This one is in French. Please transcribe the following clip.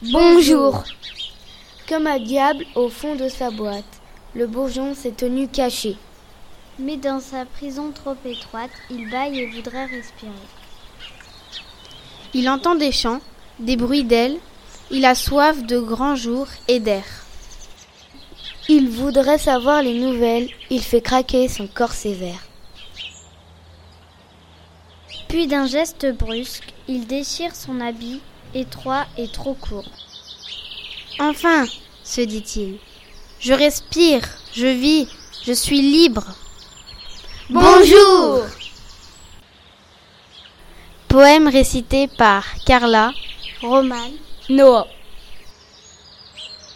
Bonjour. Comme un diable au fond de sa boîte, le bourgeon s'est tenu caché. Mais dans sa prison trop étroite, il baille et voudrait respirer. Il entend des chants, des bruits d'ailes, il a soif de grands jours et d'air. Il voudrait savoir les nouvelles, il fait craquer son corps sévère. Puis d'un geste brusque, il déchire son habit, étroit et trop court. Enfin, se dit-il, je respire, je vis, je suis libre. Bonjour Poème récité par Carla, Roman, Noah.